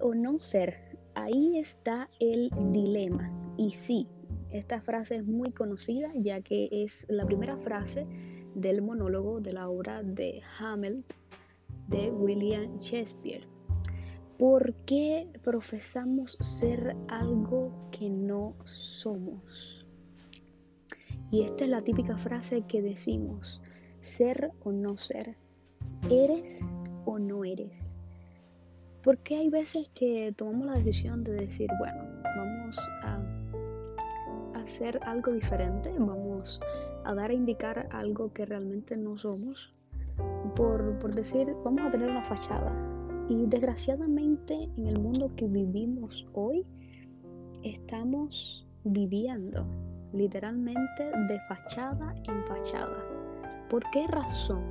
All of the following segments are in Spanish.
o no ser, ahí está el dilema. Y sí, esta frase es muy conocida ya que es la primera frase del monólogo de la obra de Hamlet de William Shakespeare. ¿Por qué profesamos ser algo que no somos? Y esta es la típica frase que decimos, ser o no ser, eres o no eres. Porque hay veces que tomamos la decisión de decir, bueno, vamos a hacer algo diferente, vamos a dar a indicar algo que realmente no somos, por, por decir, vamos a tener una fachada, y desgraciadamente en el mundo que vivimos hoy, estamos viviendo literalmente de fachada en fachada. ¿Por qué razón?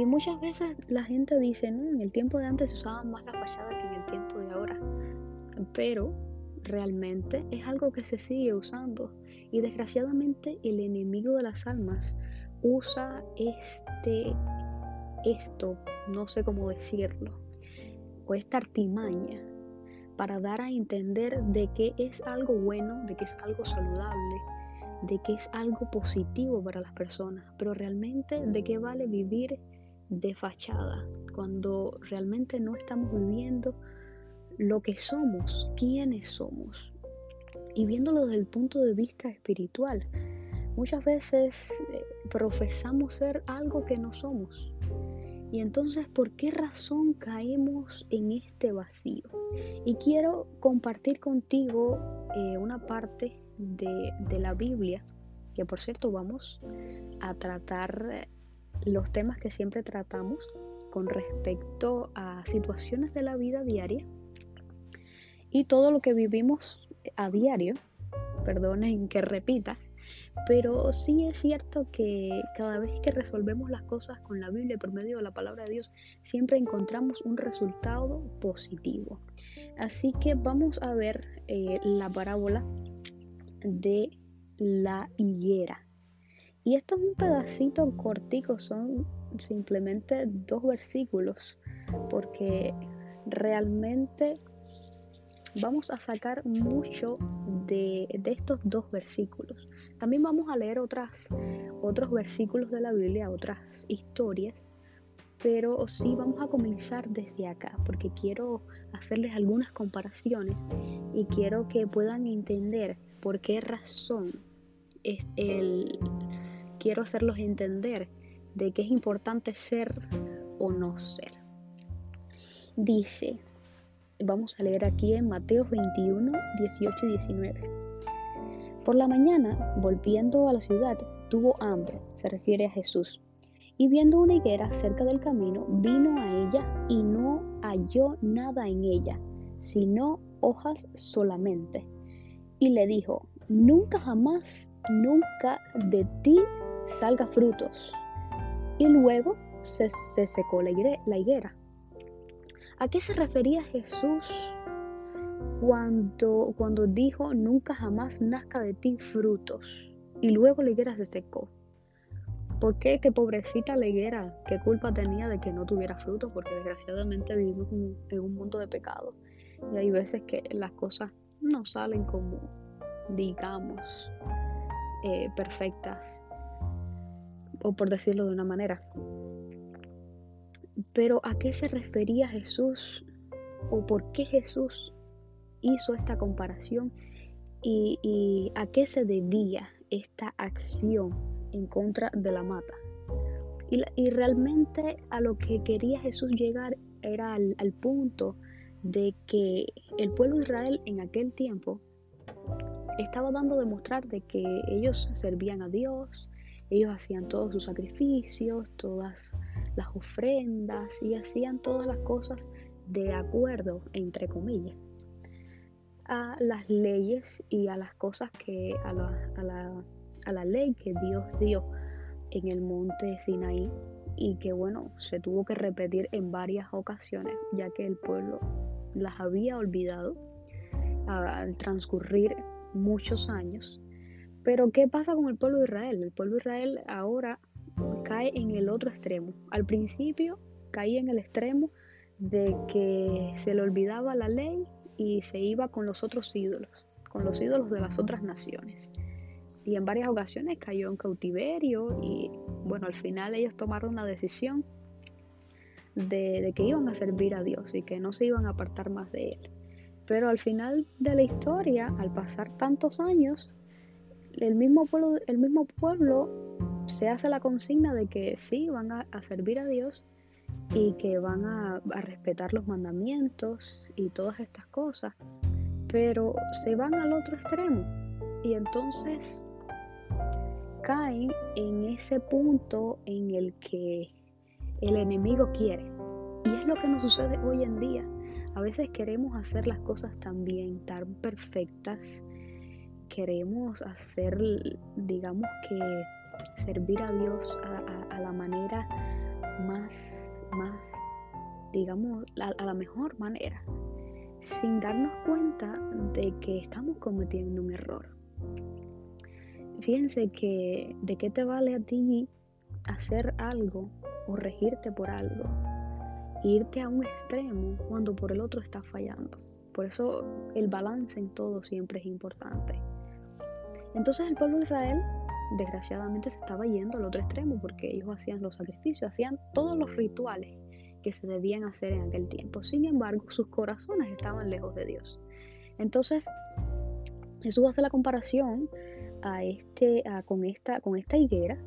Y muchas veces la gente dice, no, en el tiempo de antes se usaba más la fachada que en el tiempo de ahora. Pero realmente es algo que se sigue usando. Y desgraciadamente el enemigo de las almas usa este esto, no sé cómo decirlo, o esta artimaña para dar a entender de que es algo bueno, de que es algo saludable, de que es algo positivo para las personas, pero realmente de qué vale vivir de fachada cuando realmente no estamos viviendo lo que somos, quiénes somos. Y viéndolo desde el punto de vista espiritual, muchas veces eh, profesamos ser algo que no somos. Y entonces, ¿por qué razón caemos en este vacío? Y quiero compartir contigo eh, una parte de, de, la Biblia, que por cierto vamos a tratar los temas que siempre tratamos con respecto a situaciones de la vida diaria y todo lo que vivimos a diario, perdonen que repita, pero sí es cierto que cada vez que resolvemos las cosas con la Biblia por medio de la palabra de Dios, siempre encontramos un resultado positivo. Así que vamos a ver eh, la parábola de la higuera. Y esto es un pedacito cortico, son simplemente dos versículos, porque realmente vamos a sacar mucho de, estos dos versículos. También vamos a leer otras, otros versículos de la Biblia, otras historias, pero sí vamos a comenzar desde acá, porque quiero hacerles algunas comparaciones y quiero que puedan entender por qué razón es el... Quiero hacerlos entender de que es importante ser o no ser. Dice, Vamos a leer aquí en Mateo 21, 18 y 19. Por la mañana, volviendo a la ciudad, tuvo hambre, se refiere a Jesús. Y viendo una higuera cerca del camino, vino a ella y no halló nada en ella, sino hojas solamente. Y le dijo, nunca jamás, nunca de ti salga frutos. Y luego se, secó la higuera. ¿A qué se refería Jesús cuando, cuando dijo, nunca jamás nazca de ti frutos? Y luego la higuera se secó. ¿Por qué? Que pobrecita la higuera, ¿qué culpa tenía de que no tuviera frutos? Porque desgraciadamente vivimos en un mundo de pecado. Y hay veces que las cosas no salen como, digamos, eh, perfectas. O por decirlo de una manera. Pero ¿a qué se refería Jesús o por qué Jesús hizo esta comparación y, a qué se debía esta acción en contra de la mata? Y, realmente a lo que quería Jesús llegar era al, al punto de que el pueblo de Israel en aquel tiempo estaba dando a demostrar de que ellos servían a Dios, ellos hacían todos sus sacrificios, todas las ofrendas y hacían todas las cosas de acuerdo, entre comillas, a las leyes y a las cosas que, a la, a la, ley que Dios dio en el monte Sinaí y que bueno, se tuvo que repetir en varias ocasiones ya que el pueblo las había olvidado al transcurrir muchos años. Pero ¿qué pasa con el pueblo de Israel? El pueblo de Israel ahora cae en el otro extremo. Al principio caía en el extremo de que se le olvidaba la ley y se iba con los otros ídolos, con los ídolos de las otras naciones. Y en varias ocasiones cayó en cautiverio y bueno, al final ellos tomaron la decisión de, de que iban a servir a Dios y que no se iban a apartar más de Él. Pero al final de la historia, al pasar tantos años, el mismo pueblo, el mismo pueblo se hace la consigna de que sí, van a, servir a Dios y que van a, respetar los mandamientos y todas estas cosas, pero se van al otro extremo y entonces caen en ese punto en el que el enemigo quiere. Y es lo que nos sucede hoy en día. A veces queremos hacer las cosas tan bien, tan perfectas, queremos hacer, digamos que, servir a Dios a, la manera más, más digamos, a, la mejor manera, sin darnos cuenta de que estamos cometiendo un error. Fíjense que de qué te vale a ti hacer algo o regirte por algo, irte a un extremo cuando por el otro estás fallando. Por eso el balance en todo siempre es importante. Entonces el pueblo de Israel desgraciadamente se estaba yendo al otro extremo porque ellos hacían los sacrificios, hacían todos los rituales que se debían hacer en aquel tiempo. Sin embargo, sus corazones estaban lejos de Dios. Entonces, Jesús hace la comparación a este, con, esta, higuera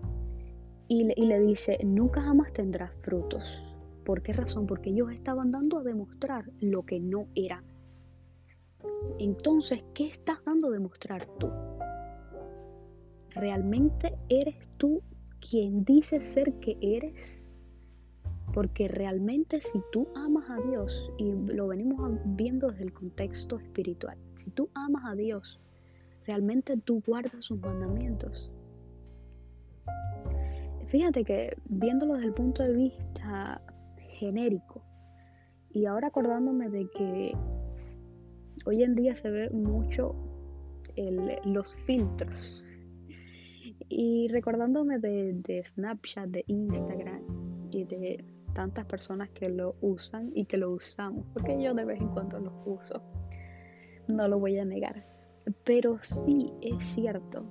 y le, y le dice, nunca jamás tendrás frutos. ¿Por qué razón? Porque ellos estaban dando a demostrar lo que no eran. Entonces, ¿qué estás dando a demostrar tú? ¿Realmente eres tú quien dices ser que eres? Porque realmente si tú amas a Dios, y lo venimos viendo desde el contexto espiritual, si tú amas a Dios, realmente tú guardas sus mandamientos. Fíjate que viéndolo desde el punto de vista genérico, y ahora acordándome de que hoy en día se ve mucho los filtros y recordándome de, Snapchat, de Instagram y de tantas personas que lo usan y que lo usamos, porque yo de vez en cuando lo uso, no lo voy a negar. Pero sí es cierto.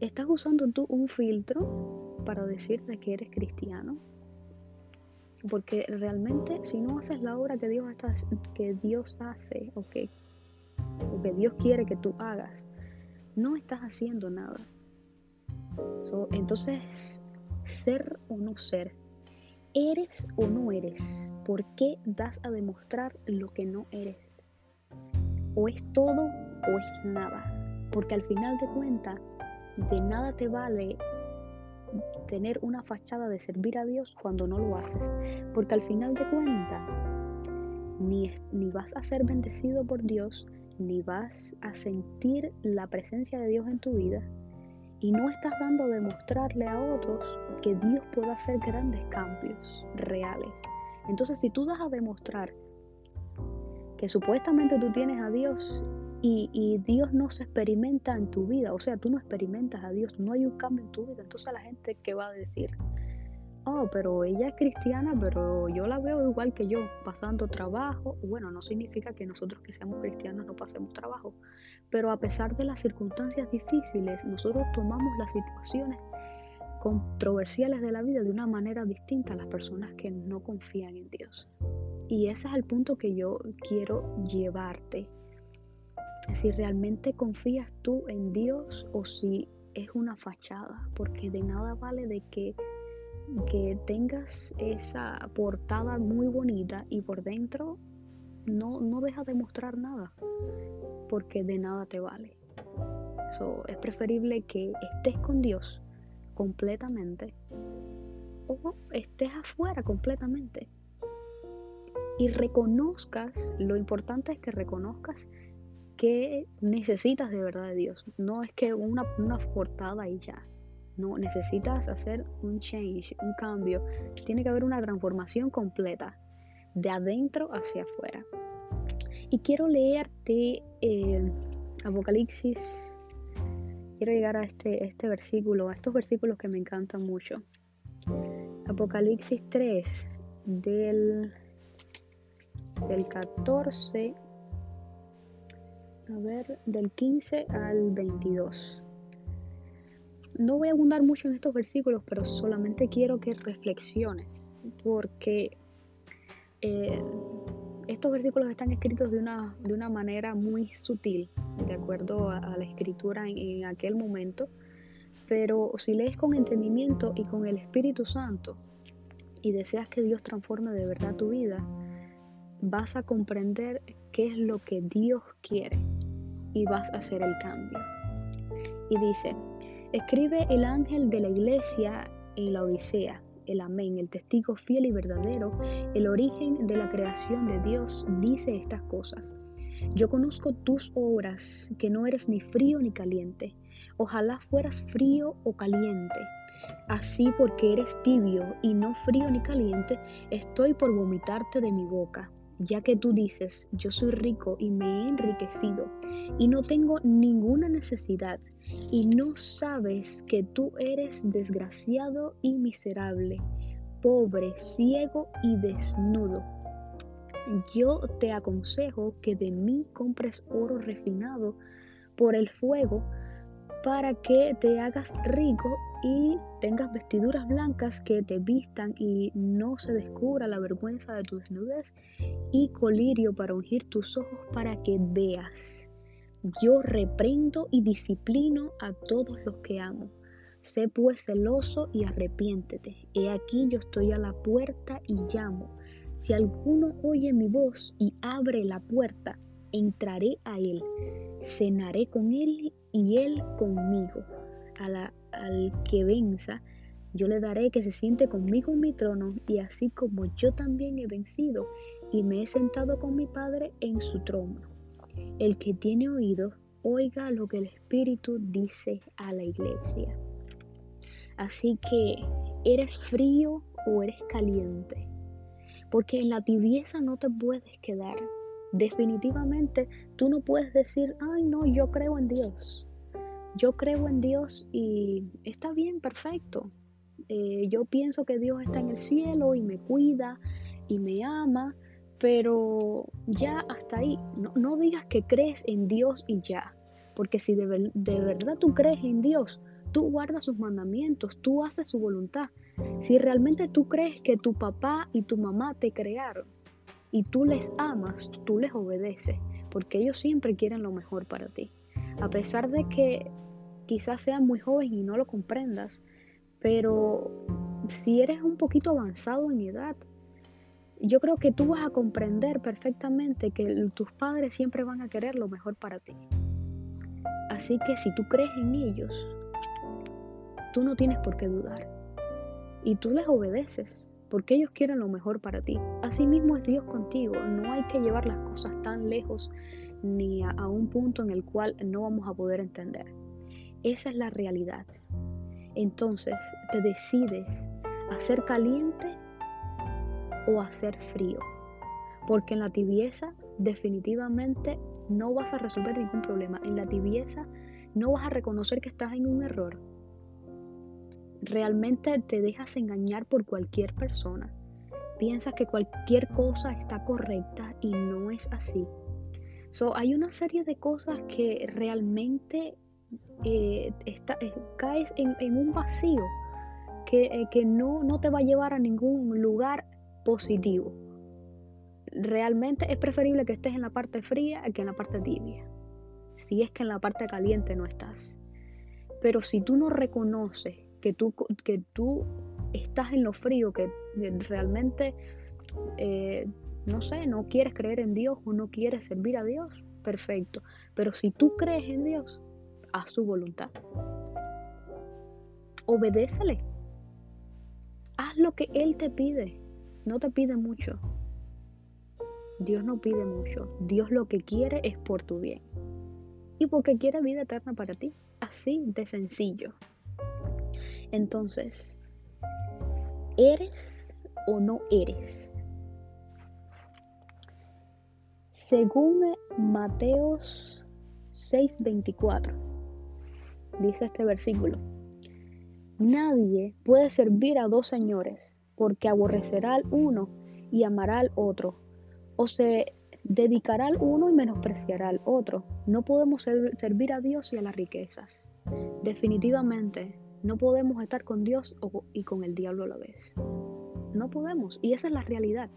¿Estás usando tú un filtro para decirte que eres cristiano? Porque realmente si no haces la obra que Dios, está, que Dios hace o que, o que Dios quiere que tú hagas, no estás haciendo nada. entonces, ser o no ser, eres o no eres, ¿por qué das a demostrar lo que no eres? O es todo o es nada, porque al final de cuentas, de nada te vale tener una fachada de servir a Dios cuando no lo haces, porque al final de cuentas, ni, ni vas a ser bendecido por Dios, ni vas a sentir la presencia de Dios en tu vida y no estás dando a demostrarle a otros que Dios puede hacer grandes cambios reales. Entonces, si tú das a demostrar que supuestamente tú tienes a Dios y, y, Dios no se experimenta en tu vida, o sea, tú no experimentas a Dios, no hay un cambio en tu vida, entonces la gente, ¿qué va a decir? Oh, pero ella es cristiana, pero yo la veo igual que yo, pasando trabajo. Bueno, no significa que nosotros que seamos cristianos no pasemos trabajo, pero a pesar de las circunstancias difíciles, nosotros tomamos las situaciones controversiales de la vida de una manera distinta a las personas que no confían en Dios. Y ese es el punto que yo quiero llevarte. Si realmente confías tú en Dios o si es una fachada, porque de nada vale de que que tengas esa portada muy bonita y por dentro no, no deja de mostrar nada, porque de nada te vale. es preferible que estés con Dios completamente o estés afuera completamente. Y reconozcas, lo importante es que reconozcas que necesitas de verdad de Dios, no es que una, una portada y ya, no, necesitas hacer un change, un cambio. Tiene que haber una transformación completa, de adentro hacia afuera. Y quiero leerte Apocalipsis. Quiero llegar a este, este versículo, a estos versículos que me encantan mucho. Apocalipsis 3, del, del 14, a ver, del 15 al 22. No voy a abundar mucho en estos versículos, pero solamente quiero que reflexiones, porque eh, estos versículos están escritos de una, de una manera muy sutil, de acuerdo a, la escritura en, aquel momento, pero si lees con entendimiento y con el Espíritu Santo y deseas que Dios transforme de verdad tu vida, vas a comprender qué es lo que Dios quiere y vas a hacer el cambio. Y dice, escribe el ángel de la iglesia en la Odisea el amén, el testigo fiel y verdadero, el origen de la creación de Dios, dice estas cosas. Yo conozco tus obras, que no eres ni frío ni caliente. Ojalá fueras frío o caliente. Así porque eres tibio y no frío ni caliente, estoy por vomitarte de mi boca, ya que tú dices, yo soy rico y me he enriquecido, y no tengo ninguna necesidad y no sabes que tú eres desgraciado y miserable, pobre, ciego y desnudo. Yo te aconsejo que de mí compres oro refinado por el fuego para que te hagas rico y tengas vestiduras blancas que te vistan y no se descubra la vergüenza de tu desnudez y colirio para ungir tus ojos para que veas. Yo reprendo y disciplino a todos los que amo. Sé pues celoso y arrepiéntete. He aquí yo estoy a la puerta y llamo. Si alguno oye mi voz y abre la puerta, entraré a él, cenaré con él y él conmigo. al que venza, yo le daré que se siente conmigo en mi trono, y así como yo también he vencido y me he sentado con mi Padre en su trono. El que tiene oído, oiga lo que el Espíritu dice a la iglesia. Así que, ¿eres frío o eres caliente? Porque en la tibieza no te puedes quedar. Definitivamente tú no puedes decir, ay no, yo creo en Dios. Yo creo en Dios y está bien, perfecto. Eh, yo pienso que Dios está en el cielo y me cuida y me ama pero ya hasta ahí, no, digas que crees en Dios y ya, porque si de, verdad tú crees en Dios, tú guardas sus mandamientos, tú haces su voluntad. Si realmente tú crees que tu papá y tu mamá te crearon y tú les amas, tú les obedeces, porque ellos siempre quieren lo mejor para ti. A pesar de que quizás seas muy joven y no lo comprendas, pero si eres un poquito avanzado en edad, yo creo que tú vas a comprender perfectamente que tus padres siempre van a querer lo mejor para ti. Así que si tú crees en ellos, tú no tienes por qué dudar. Y tú les obedeces, porque ellos quieren lo mejor para ti. Así mismo es Dios contigo. No hay que llevar las cosas tan lejos ni a, a un punto en el cual no vamos a poder entender. Esa es la realidad. Entonces te decides a ser caliente o hacer frío. Porque en la tibieza definitivamente no vas a resolver ningún problema. En la tibieza no vas a reconocer que estás en un error. Realmente te dejas engañar por cualquier persona. Piensas que cualquier cosa está correcta y no es así. So, hay una serie de cosas que realmente eh, eh, caes en, un vacío que, eh, no, te va a llevar a ningún lugar positivo. Realmente es preferible que estés en la parte fría que en la parte tibia. Si es que en la parte caliente no estás. Pero si tú no reconoces que tú, que tú estás en lo frío, que realmente, eh, no sé, no quieres creer en Dios o no quieres servir a Dios, perfecto. Pero si tú crees en Dios, haz su voluntad. Obedécele. Haz lo que Él te pide no te pide mucho. Dios no pide mucho. Dios lo que quiere es por tu bien. Y porque quiere vida eterna para ti. Así de sencillo. Entonces, ¿eres o no eres? Según Mateos 6:24, dice este versículo, nadie puede servir a dos señores porque aborrecerá al uno y amará al otro, o se dedicará al uno y menospreciará al otro. No podemos servir a Dios y a las riquezas. Definitivamente, no podemos estar con Dios y con el diablo a la vez. No podemos, y esa es la realidad.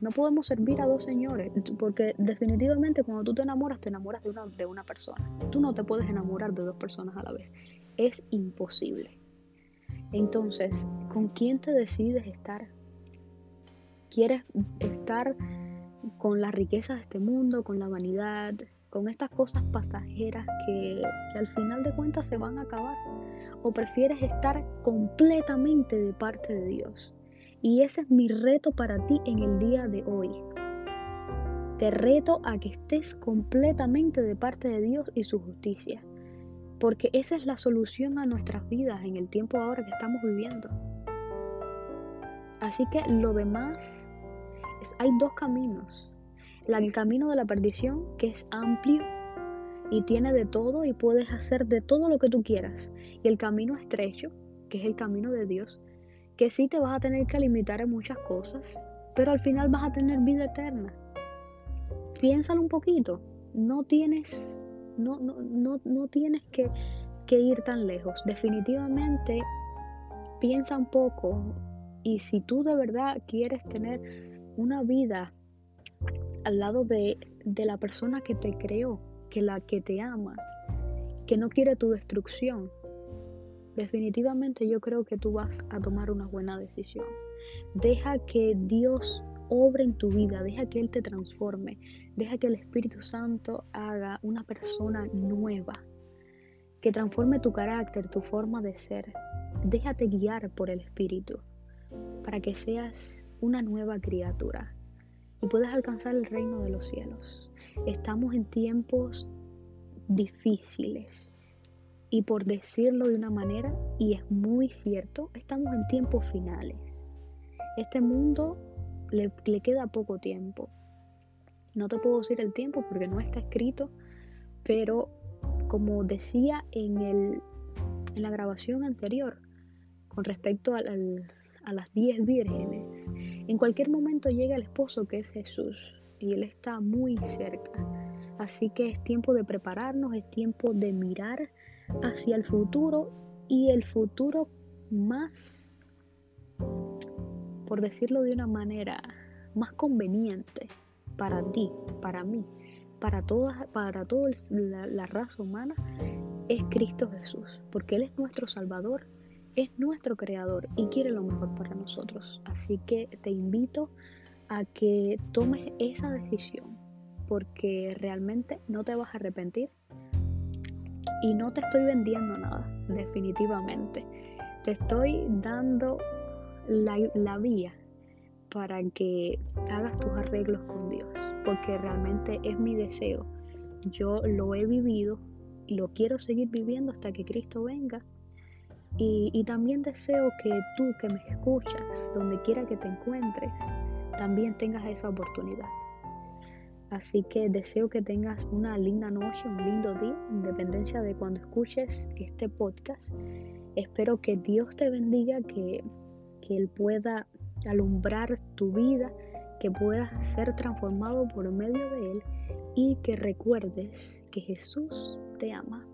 No podemos servir a dos señores, porque definitivamente cuando tú te enamoras, te enamoras de una, de una persona. Tú no te puedes enamorar de dos personas a la vez. Es imposible. Entonces, ¿con quién te decides estar? ¿Quieres estar con las riquezas de este mundo, con la vanidad, con estas cosas pasajeras que, que, al final de cuentas se van a acabar? ¿O prefieres estar completamente de parte de Dios? Y ese es mi reto para ti en el día de hoy. Te reto a que estés completamente de parte de Dios y su justicia. Porque esa es la solución a nuestras vidas en el tiempo ahora que estamos viviendo. Así que lo demás es, hay dos caminos. el camino de la perdición, que es amplio y tiene de todo y puedes hacer de todo lo que tú quieras. Y el camino estrecho, que es el camino de Dios, que sí te vas a tener que limitar en muchas cosas, pero al final vas a tener vida eterna. Piénsalo un poquito. No tienes, no, no, no, tienes que, que ir tan lejos. Definitivamente piensa un poco y si tú de verdad quieres tener una vida al lado de, de, la persona que te creó, que la que te ama, que no quiere tu destrucción, definitivamente yo creo que tú vas a tomar una buena decisión. Deja que Dios obre en tu vida, deja que Él te transforme, deja que el Espíritu Santo haga una persona nueva, que transforme tu carácter, tu forma de ser. Déjate guiar por el Espíritu para que seas una nueva criatura y puedas alcanzar el reino de los cielos. Estamos en tiempos difíciles y por decirlo de una manera, y es muy cierto, estamos en tiempos finales. Este mundo le, queda poco tiempo. No te puedo decir el tiempo porque no está escrito, pero como decía en, el, en la grabación anterior, con respecto a las diez vírgenes, en cualquier momento llega el esposo que es Jesús y Él está muy cerca. Así que es tiempo de prepararnos, es tiempo de mirar hacia el futuro y el futuro más, por decirlo de una manera, más conveniente para ti, para mí, para toda, para toda la, la raza humana, es Cristo Jesús, porque Él es nuestro Salvador, es nuestro Creador y quiere lo mejor para nosotros. Así que te invito a que tomes esa decisión, porque realmente no te vas a arrepentir y no te estoy vendiendo nada, definitivamente. Te estoy dando la, vía para que hagas tus arreglos con Dios, porque realmente es mi deseo. Yo lo he vivido y lo quiero seguir viviendo hasta que Cristo venga. Y, y, también deseo que tú que me escuchas, donde quiera que te encuentres, también tengas esa oportunidad. Así que deseo que tengas una linda noche, un lindo día, independencia de cuando escuches este podcast. Espero que Dios te bendiga, que, que Él pueda alumbrar tu vida, que puedas ser transformado por medio de Él y que recuerdes que Jesús te ama.